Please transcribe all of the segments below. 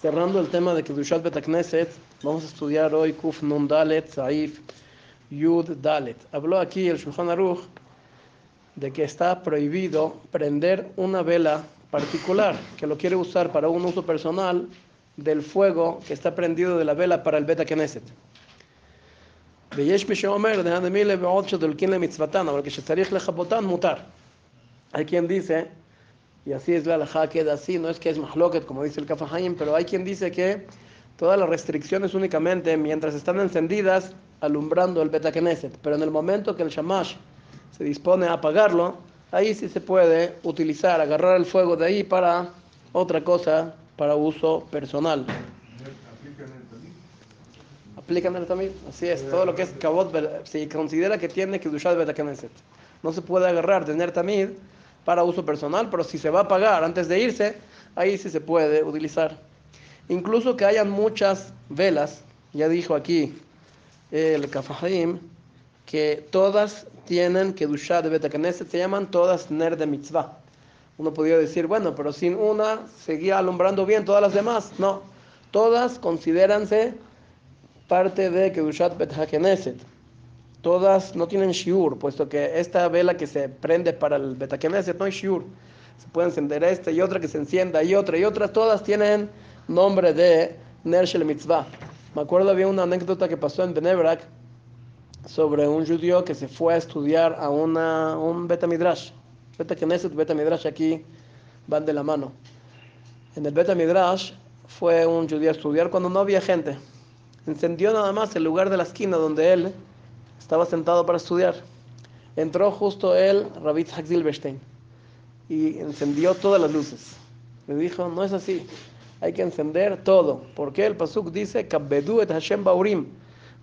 Cerrando el tema de Kedushat Betakneset, vamos a estudiar hoy Kuf Nun Dalet, Saif Yud Dalet. Habló aquí el Shulchan Aruch de que está prohibido prender una vela particular, que lo quiere usar para un uso personal del fuego que está prendido de la vela para el Beta Knesset. ויש מי שאומר, דהנה מילה בעוד שדולקין למצוותן, אבל כשצריך לכבותן מותר. Hay quien dice, y así es la halajá, queda así, no es que es mahloket, como dice el Kafahaim, pero hay quien dice que todas las restricciones únicamente mientras están encendidas, alumbrando el Beta Knesset, pero en el momento que el Shamash se dispone a apagarlo, ahí sí se puede utilizar, agarrar el fuego de ahí para otra cosa, para uso personal. Aplican el tamid, así es, todo lo que es kabot, se considera que tiene que dushar Beta Knesset. No se puede agarrar, tener tamid para uso personal, pero si se va a pagar antes de irse, ahí sí se puede utilizar. Incluso que hayan muchas velas, ya dijo aquí el Kafahim, que todas tienen que dushar de Beta Knesset, se llaman todas ner de mitzvah. Uno podría decir, bueno, pero sin una seguía alumbrando bien todas las demás. No, todas considéranse parte de Kedushat Bet. Todas no tienen shiur, puesto que esta vela que se prende para el Bet HaKnesset no hay shiur. Se puede encender esta y otra que se encienda y otra y otra. Todas tienen nombre de Ner Shel Mitzvah. Me acuerdo había una anécdota que pasó en Benebrak sobre un judío que se fue a estudiar a una, un Bet Midrash. Bet Knesset, Bet Midrash aquí van de la mano. En el Bet Midrash fue un judío a estudiar cuando no había gente encendió nada más el lugar de la esquina donde él estaba sentado para estudiar. Entró justo él, Rabbi Hack Silverstein, y encendió todas las luces. Le dijo, no es así, hay que encender todo. Porque el Pasuk dice, et Hashem Baurim.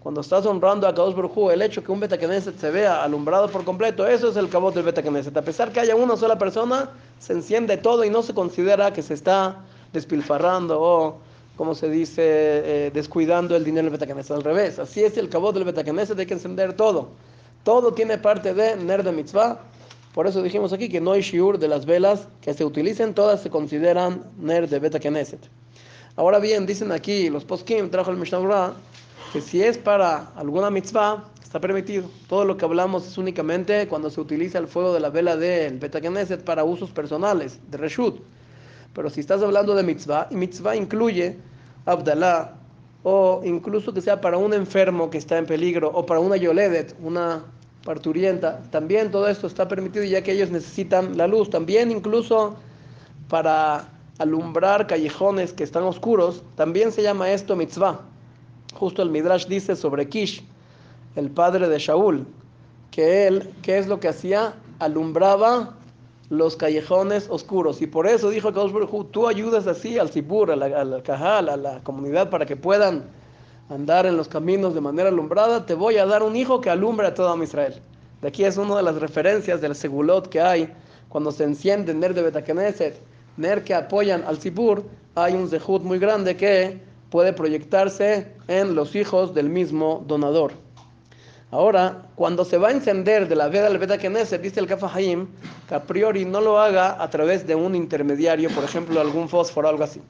Cuando estás honrando a Kadosh Baruj el hecho que un Betakeneset se vea alumbrado por completo, eso es el cabot del Betakeneset. A pesar que haya una sola persona, se enciende todo y no se considera que se está despilfarrando o como se dice, eh, descuidando el dinero del Betakeneset. Al revés, así es el cabot del Betakeneset, hay que encender todo. Todo tiene parte de Ner de Mitzvah. Por eso dijimos aquí que no hay shiur de las velas que se utilicen, todas se consideran Ner de Betakeneset. Ahora bien, dicen aquí los poskim, trajo el Mishnah que si es para alguna mitzvah, está permitido. Todo lo que hablamos es únicamente cuando se utiliza el fuego de la vela del Betakeneset para usos personales, de Reshut. Pero si estás hablando de mitzvah, y mitzvah incluye Abdalá, o incluso que sea para un enfermo que está en peligro, o para una yoledet, una parturienta, también todo esto está permitido ya que ellos necesitan la luz. También incluso para alumbrar callejones que están oscuros, también se llama esto mitzvah. Justo el Midrash dice sobre Kish, el padre de Shaul, que él, ¿qué es lo que hacía? Alumbraba los callejones oscuros. Y por eso dijo Kadosh tú ayudas así al Sibur, al, al Cajal, a la comunidad para que puedan andar en los caminos de manera alumbrada, te voy a dar un hijo que alumbre a todo Israel. De aquí es una de las referencias del segulot que hay cuando se enciende Ner de Betakeneset, Ner que apoyan al Sibur, hay un zehut muy grande que puede proyectarse en los hijos del mismo donador. Ahora, cuando se va a encender de la veda al Beta Knesset, dice el Kafahaim, que a priori no lo haga a través de un intermediario, por ejemplo, algún fósforo o algo así,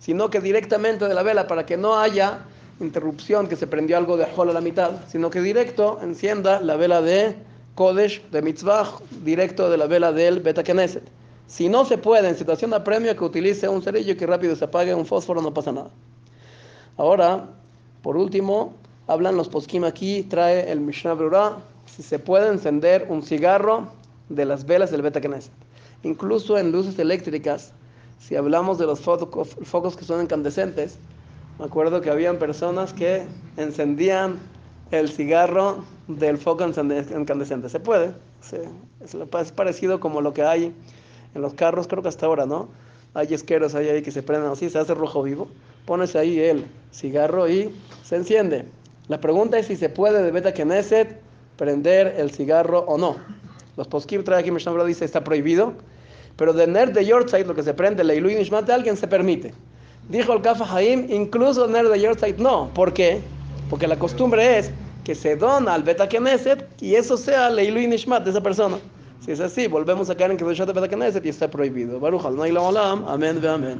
sino que directamente de la vela, para que no haya interrupción, que se prendió algo de ajol a la mitad, sino que directo encienda la vela de Kodesh, de Mitzvah, directo de la vela del Beta Knesset. Si no se puede, en situación de apremio, que utilice un cerillo que rápido se apague, un fósforo, no pasa nada. Ahora, por último, hablan los poskim aquí, trae el Mishnah Brura, si se puede encender un cigarro de las velas del Beta Knesset. Incluso en luces eléctricas, si hablamos de los focos, que son incandescentes, me acuerdo que habían personas que encendían el cigarro del foco incandescente. Se puede, es parecido como lo que hay en los carros, creo que hasta ahora, ¿no? Hay esqueros ahí, ahí que se prenden así, se hace rojo vivo, pones ahí el cigarro y se enciende. La pregunta es si se puede de Beta Knesset prender el cigarro o no. Los poskim trae aquí, Mishnah dice está prohibido, pero de Ner de Yortzeit, lo que se prende, la Ilu Nishmat de alguien se permite. Dijo el Kafa Haim, incluso Ner de Yortzeit no. ¿Por qué? Porque la costumbre es que se dona al Beta Knesset y eso sea la Ilu Nishmat de esa persona. Si es así, volvemos a caer en que Kedushat Betakeneset y está prohibido. Baruch al Olam, amén ve amén.